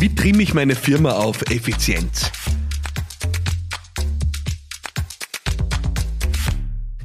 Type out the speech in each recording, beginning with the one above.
Wie trimme ich meine Firma auf Effizienz?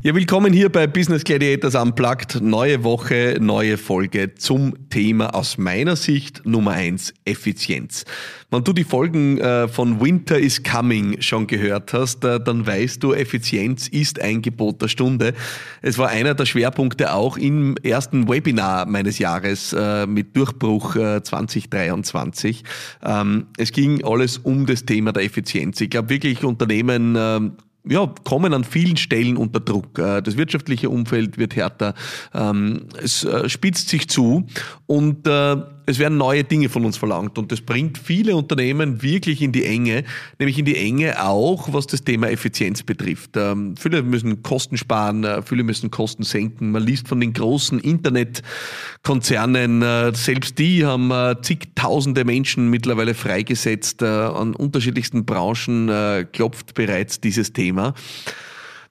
Ja, willkommen hier bei Business Gladiators Unplugged. Neue Woche, neue Folge zum Thema aus meiner Sicht Nummer eins Effizienz. Wenn du die Folgen äh, von Winter is Coming schon gehört hast, äh, dann weißt du, Effizienz ist ein Gebot der Stunde. Es war einer der Schwerpunkte auch im ersten Webinar meines Jahres äh, mit Durchbruch 2023. Ähm, es ging alles um das Thema der Effizienz. Ich glaube wirklich, Unternehmen ähm, ja, kommen an vielen Stellen unter Druck. Äh, das wirtschaftliche Umfeld wird härter, ähm, es äh, spitzt sich zu und äh, es werden neue Dinge von uns verlangt und das bringt viele Unternehmen wirklich in die Enge, nämlich in die Enge auch, was das Thema Effizienz betrifft. Ähm, viele müssen Kosten sparen, äh, viele müssen Kosten senken. Man liest von den großen Internetkonzernen, äh, selbst die haben äh, zigtausende Menschen mittlerweile freigesetzt, an unterschiedlichsten Branchen klopft bereits dieses Thema.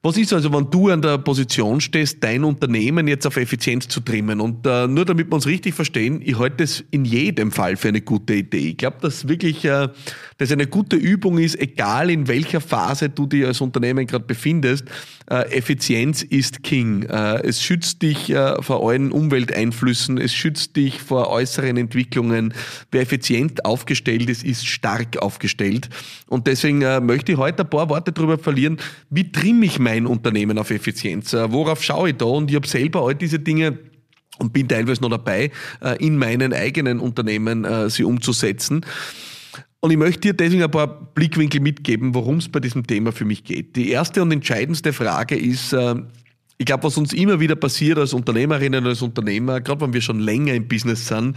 Was ist also, wenn du an der Position stehst, dein Unternehmen jetzt auf Effizienz zu trimmen? Und äh, nur damit wir uns richtig verstehen, ich halte es in jedem Fall für eine gute Idee. Ich glaube, dass wirklich äh, das eine gute Übung ist, egal in welcher Phase du dich als Unternehmen gerade befindest. Äh, Effizienz ist King. Äh, es schützt dich äh, vor allen Umwelteinflüssen, es schützt dich vor äußeren Entwicklungen. Wer effizient aufgestellt ist, ist stark aufgestellt. Und deswegen möchte ich heute ein paar Worte darüber verlieren, wie trimme ich mein Unternehmen auf Effizienz? Worauf schaue ich da? Und ich habe selber all diese Dinge und bin teilweise noch dabei, in meinen eigenen Unternehmen sie umzusetzen. Und ich möchte dir deswegen ein paar Blickwinkel mitgeben, worum es bei diesem Thema für mich geht. Die erste und entscheidendste Frage ist, ich glaube, was uns immer wieder passiert als Unternehmerinnen, als Unternehmer, gerade wenn wir schon länger im Business sind,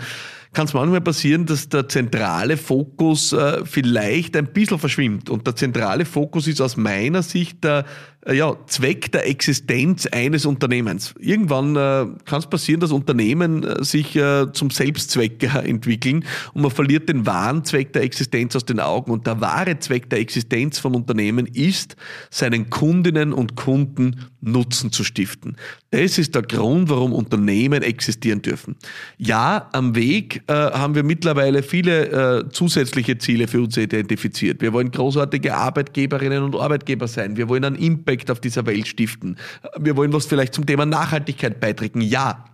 kann es manchmal passieren, dass der zentrale Fokus äh, vielleicht ein bisschen verschwimmt. Und der zentrale Fokus ist aus meiner Sicht der äh, ja, Zweck der Existenz eines Unternehmens. Irgendwann äh, kann es passieren, dass Unternehmen äh, sich äh, zum Selbstzweck äh, entwickeln und man verliert den wahren Zweck der Existenz aus den Augen. Und der wahre Zweck der Existenz von Unternehmen ist, seinen Kundinnen und Kunden Nutzen zu stiften. Das ist der Grund, warum Unternehmen existieren dürfen. Ja, am Weg äh, haben wir mittlerweile viele äh, zusätzliche Ziele für uns identifiziert. Wir wollen großartige Arbeitgeberinnen und Arbeitgeber sein. Wir wollen einen Impact auf dieser Welt stiften. Wir wollen was vielleicht zum Thema Nachhaltigkeit beitragen. Ja,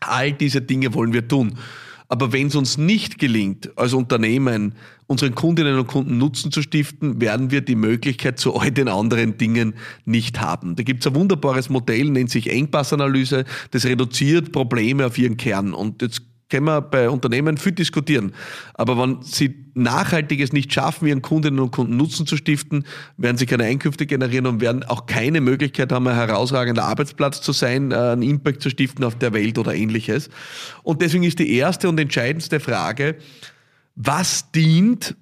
all diese Dinge wollen wir tun. Aber wenn es uns nicht gelingt, als Unternehmen unseren Kundinnen und Kunden Nutzen zu stiften, werden wir die Möglichkeit zu all den anderen Dingen nicht haben. Da gibt es ein wunderbares Modell, nennt sich Engpassanalyse, das reduziert Probleme auf ihren Kern. Und jetzt können wir bei Unternehmen viel diskutieren. Aber wenn sie Nachhaltiges nicht schaffen, ihren Kundinnen und Kunden Nutzen zu stiften, werden sie keine Einkünfte generieren und werden auch keine Möglichkeit haben, ein herausragender Arbeitsplatz zu sein, äh, einen Impact zu stiften auf der Welt oder ähnliches. Und deswegen ist die erste und entscheidendste Frage, was dient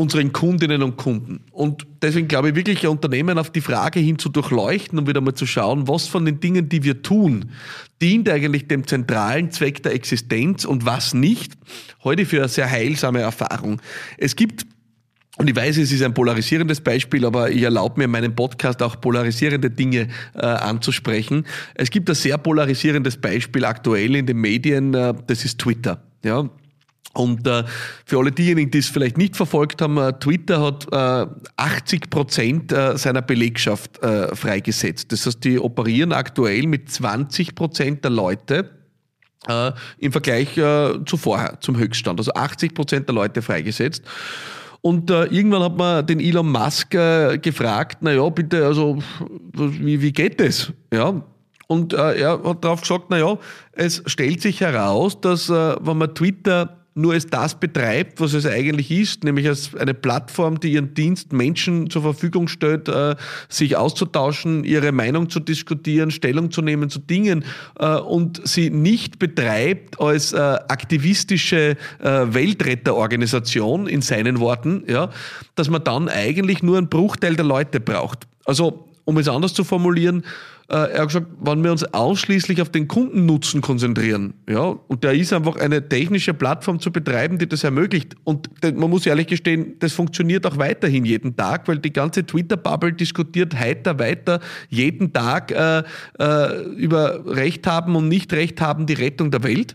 unseren Kundinnen und Kunden. Und deswegen glaube ich wirklich, Unternehmen auf die Frage hin zu durchleuchten und wieder mal zu schauen, was von den Dingen, die wir tun, dient eigentlich dem zentralen Zweck der Existenz und was nicht, heute für eine sehr heilsame Erfahrung. Es gibt und ich weiß, es ist ein polarisierendes Beispiel, aber ich erlaube mir in meinem Podcast auch polarisierende Dinge äh, anzusprechen. Es gibt ein sehr polarisierendes Beispiel aktuell in den Medien, äh, das ist Twitter. Ja, und äh, für alle diejenigen, die es vielleicht nicht verfolgt haben, äh, Twitter hat äh, 80 Prozent äh, seiner Belegschaft äh, freigesetzt. Das heißt, die operieren aktuell mit 20 Prozent der Leute äh, im Vergleich zu vorher, zum Höchststand. Also 80 Prozent der Leute freigesetzt. Und äh, irgendwann hat man den Elon Musk äh, gefragt, na ja, bitte, also wie, wie geht das? Ja, und äh, er hat darauf gesagt, na ja, es stellt sich heraus, dass wenn man Twitter nur als das betreibt, was es eigentlich ist, nämlich als eine Plattform, die ihren Dienst Menschen zur Verfügung stellt, äh, sich auszutauschen, ihre Meinung zu diskutieren, Stellung zu nehmen zu Dingen äh, und sie nicht betreibt als äh, aktivistische Weltretterorganisation in seinen Worten, ja, dass man dann eigentlich nur einen Bruchteil der Leute braucht. Also, um es anders zu formulieren, äh, er hat gesagt, wenn wir uns ausschließlich auf den Kundennutzen konzentrieren, ja, und da ist einfach eine technische Plattform zu betreiben, die das ermöglicht. Und man muss ehrlich gestehen, das funktioniert auch weiterhin jeden Tag, weil die ganze Twitter-Bubble diskutiert heiter weiter jeden Tag äh, äh, über Recht haben und nicht Recht haben, die Rettung der Welt.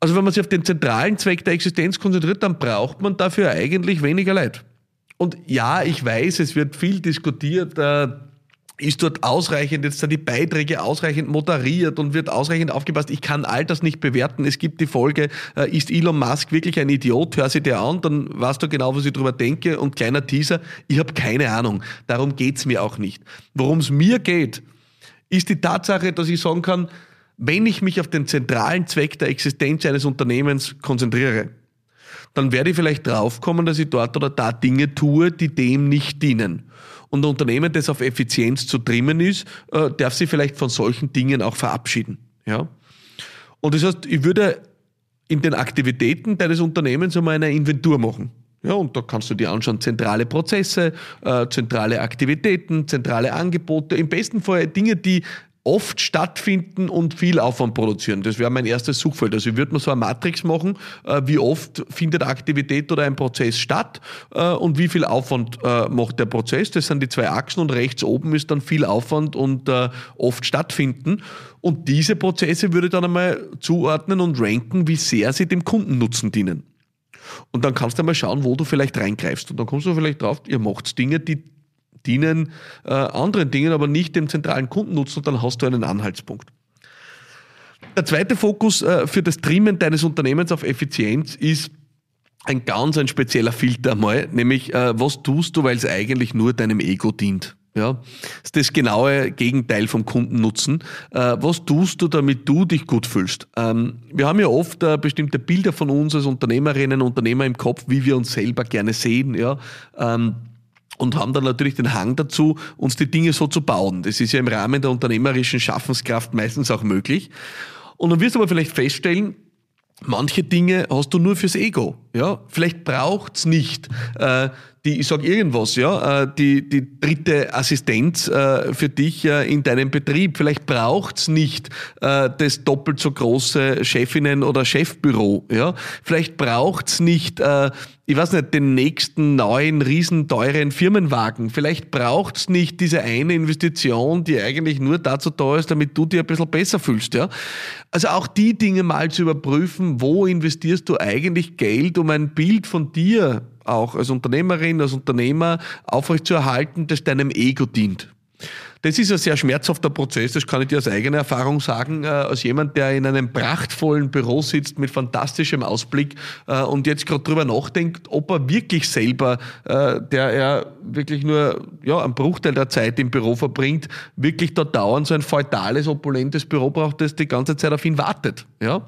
Also wenn man sich auf den zentralen Zweck der Existenz konzentriert, dann braucht man dafür eigentlich weniger Leid. Und ja, ich weiß, es wird viel diskutiert, äh, ist dort ausreichend, jetzt sind die Beiträge ausreichend moderiert und wird ausreichend aufgepasst. Ich kann all das nicht bewerten. Es gibt die Folge, äh, ist Elon Musk wirklich ein Idiot? Hör sie dir an, dann weißt du genau, was ich drüber denke. Und kleiner Teaser, ich habe keine Ahnung. Darum geht's mir auch nicht. Worum es mir geht, ist die Tatsache, dass ich sagen kann, wenn ich mich auf den zentralen Zweck der Existenz eines Unternehmens konzentriere, dann werde ich vielleicht draufkommen, dass ich dort oder da Dinge tue, die dem nicht dienen. Und ein Unternehmen, das auf Effizienz zu trimmen ist, äh, darf sich vielleicht von solchen Dingen auch verabschieden. Ja? Und das heißt, ich würde in den Aktivitäten deines Unternehmens einmal eine Inventur machen. Ja, und da kannst du dir anschauen, zentrale Prozesse, äh, zentrale Aktivitäten, zentrale Angebote, im besten Fall Dinge, die oft stattfinden und viel Aufwand produzieren. Das wäre mein erstes Suchfeld. Also ich würde mir so eine Matrix machen, äh, wie oft findet Aktivität oder ein Prozess statt äh, und wie viel Aufwand äh, macht der Prozess. Das sind die zwei Achsen und rechts oben ist dann viel Aufwand und oft stattfinden. Und diese Prozesse würde ich dann einmal zuordnen und ranken, wie sehr sie dem Kundennutzen dienen. Und dann kannst du einmal schauen, wo du vielleicht reingreifst. Und dann kommst du vielleicht drauf, ihr macht Dinge, die dienen äh, anderen Dingen, aber nicht dem zentralen Kundennutzen und dann hast du einen Anhaltspunkt. Der zweite Fokus äh, für das Trimmen deines Unternehmens auf Effizienz ist ein ganz ein spezieller Filter mal, nämlich äh, was tust du, weil es eigentlich nur deinem Ego dient. Ja, das ist das genaue Gegenteil vom Kundennutzen. Äh, was tust du, damit du dich gut fühlst? Ähm, wir haben ja oft äh, bestimmte Bilder von uns als Unternehmerinnen, Unternehmer im Kopf, wie wir uns selber gerne sehen. Ja, ähm, und haben dann natürlich den Hang dazu, uns die Dinge so zu bauen. Das ist ja im Rahmen der unternehmerischen Schaffenskraft meistens auch möglich. Und dann wirst du aber vielleicht feststellen, manche Dinge hast du nur fürs Ego. Ja, vielleicht braucht's nicht äh, die, ich sage irgendwas, ja, äh, die, die dritte Assistenz äh, für dich äh, in deinem Betrieb. Vielleicht braucht's nicht das doppelt so große Chefinnen- oder Chefbüro. Ja? Vielleicht braucht's nicht, ich weiß nicht, den nächsten neuen, riesenteuren Firmenwagen. Vielleicht braucht's nicht diese eine Investition, die eigentlich nur dazu da ist, damit du dir ein bisschen besser fühlst. Ja? Also auch die Dinge mal zu überprüfen, wo investierst du eigentlich Geld, um ein Bild von dir auch als Unternehmerin, als Unternehmer aufrechtzuerhalten, das deinem Ego dient. Das ist ein sehr schmerzhafter Prozess, das kann ich dir aus eigener Erfahrung sagen, äh, als jemand, der in einem prachtvollen Büro sitzt mit fantastischem Ausblick äh, und jetzt gerade drüber nachdenkt, ob er wirklich selber, äh, der er wirklich nur ja, einen Bruchteil der Zeit im Büro verbringt, wirklich dort dauernd so ein feudales, opulentes Büro braucht, das die ganze Zeit auf ihn wartet. Ja?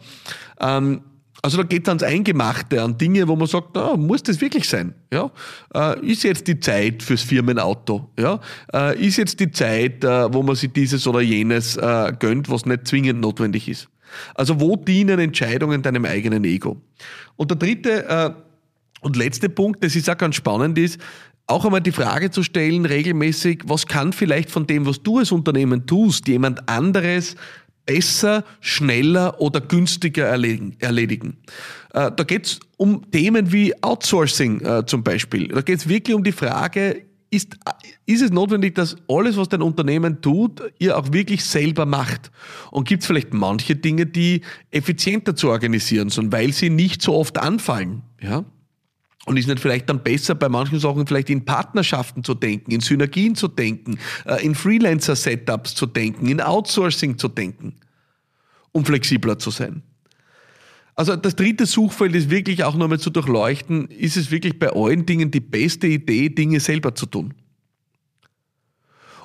Ähm, also da geht es ans Eingemachte, an Dinge, wo man sagt, na, muss das wirklich sein? Ja? Äh, ist jetzt die Zeit fürs Firmenauto? Ja? Äh, ist jetzt die Zeit, äh, wo man sich dieses oder jenes äh, gönnt, was nicht zwingend notwendig ist? Also wo dienen Entscheidungen deinem eigenen Ego? Und der dritte äh, und letzte Punkt, das ist auch ganz spannend, ist, auch einmal die Frage zu stellen, regelmäßig, was kann vielleicht von dem, was du als Unternehmen tust, jemand anderes besser, schneller oder günstiger erledigen. Äh, da geht es um Themen wie Outsourcing äh, zum Beispiel. Da geht es wirklich um die Frage, ist, ist es notwendig, dass alles, was dein Unternehmen tut, ihr auch wirklich selber macht? Und gibt es vielleicht manche Dinge, die effizienter zu organisieren sind, weil sie nicht so oft anfallen? Ja? Und ist nicht vielleicht dann besser, bei manchen Sachen vielleicht in Partnerschaften zu denken, in Synergien zu denken, äh, in Freelancer-Setups zu denken, in Outsourcing zu denken, um flexibler zu sein? Also das dritte Suchfeld ist wirklich auch nochmal zu durchleuchten, ist es wirklich bei allen Dingen die beste Idee, Dinge selber zu tun?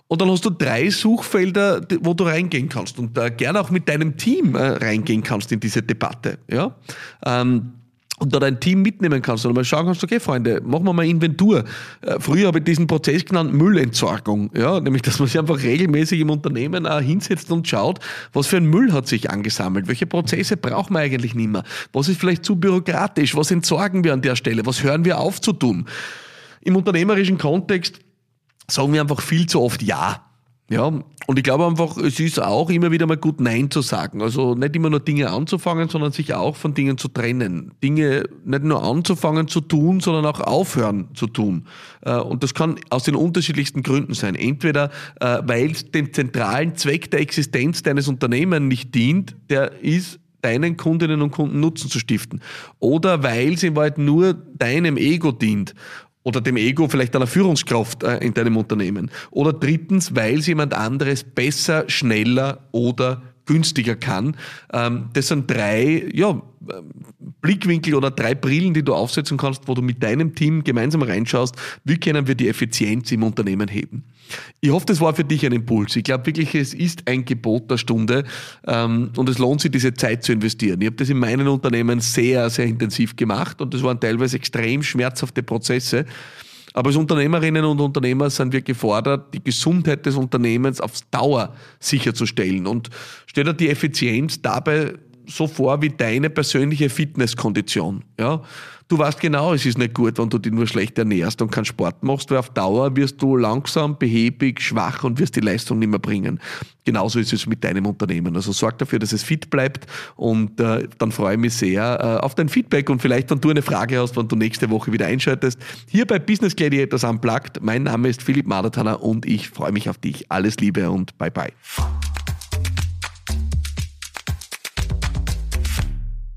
Und dann hast du drei Suchfelder, wo du reingehen kannst und äh, gerne auch mit deinem Team äh, reingehen kannst in diese Debatte. Ja? Ähm, und da dein Team mitnehmen kannst und mal schauen kannst, okay, Freunde, machen wir mal Inventur. Äh, früher habe ich diesen Prozess genannt Müllentsorgung, ja, nämlich, dass man sich einfach regelmäßig im Unternehmen auch hinsetzt und schaut, was für ein Müll hat sich angesammelt, welche Prozesse brauchen wir eigentlich nicht mehr, was ist vielleicht zu bürokratisch, was entsorgen wir an der Stelle, was hören wir auf zu tun. Im unternehmerischen Kontext sagen wir einfach viel zu oft Ja. Ja, und ich glaube einfach, es ist auch immer wieder mal gut, Nein zu sagen. Also nicht immer nur Dinge anzufangen, sondern sich auch von Dingen zu trennen. Dinge nicht nur anzufangen zu tun, sondern auch aufhören zu tun. Äh, und das kann aus den unterschiedlichsten Gründen sein. Entweder, äh, weil es dem zentralen Zweck der Existenz deines Unternehmens nicht dient, der ist deinen Kundinnen und Kunden Nutzen zu stiften oder weil sie halt nur deinem Ego dient oder dem Ego vielleicht einer Führungskraft äh, in deinem Unternehmen. Oder drittens, weil es jemand anderes besser, schneller oder günstiger kann. Ähm, das sind drei ja, Blickwinkel oder drei Brillen, die du aufsetzen kannst, wo du mit deinem Team gemeinsam reinschaust, wie können wir die Effizienz im Unternehmen heben. Ich hoffe, das war für dich ein Impuls. Ich glaube wirklich, es ist ein Gebot der Stunde ähm, und es lohnt sich, diese Zeit zu investieren. Ich habe das in meinen Unternehmen sehr, sehr intensiv gemacht und das waren teilweise extrem schmerzhafte Prozesse. Aber als Unternehmerinnen und Unternehmer sind wir gefordert, die Gesundheit des Unternehmens aufs Dauer sicherzustellen. Und stell dir die Effizienz dabei so vor wie deine persönliche Fitnesskondition. Ja? Du weißt genau, es ist nicht gut, wenn du dich nur schlecht ernährst und keinen Sport machst, weil auf Dauer wirst du langsam, behäbig, schwach und wirst die Leistung nicht mehr bringen. Genauso ist es mit deinem Unternehmen. Also sorg dafür, dass es fit bleibt und äh, dann freue ich mich sehr äh, auf dein Feedback und vielleicht, wenn du eine Frage hast, wenn du nächste Woche wieder einschaltest. Hier bei Business Gladiators Unplugged. Mein Name ist Philipp Madertaner und ich freue mich auf dich. Alles Liebe und bye bye.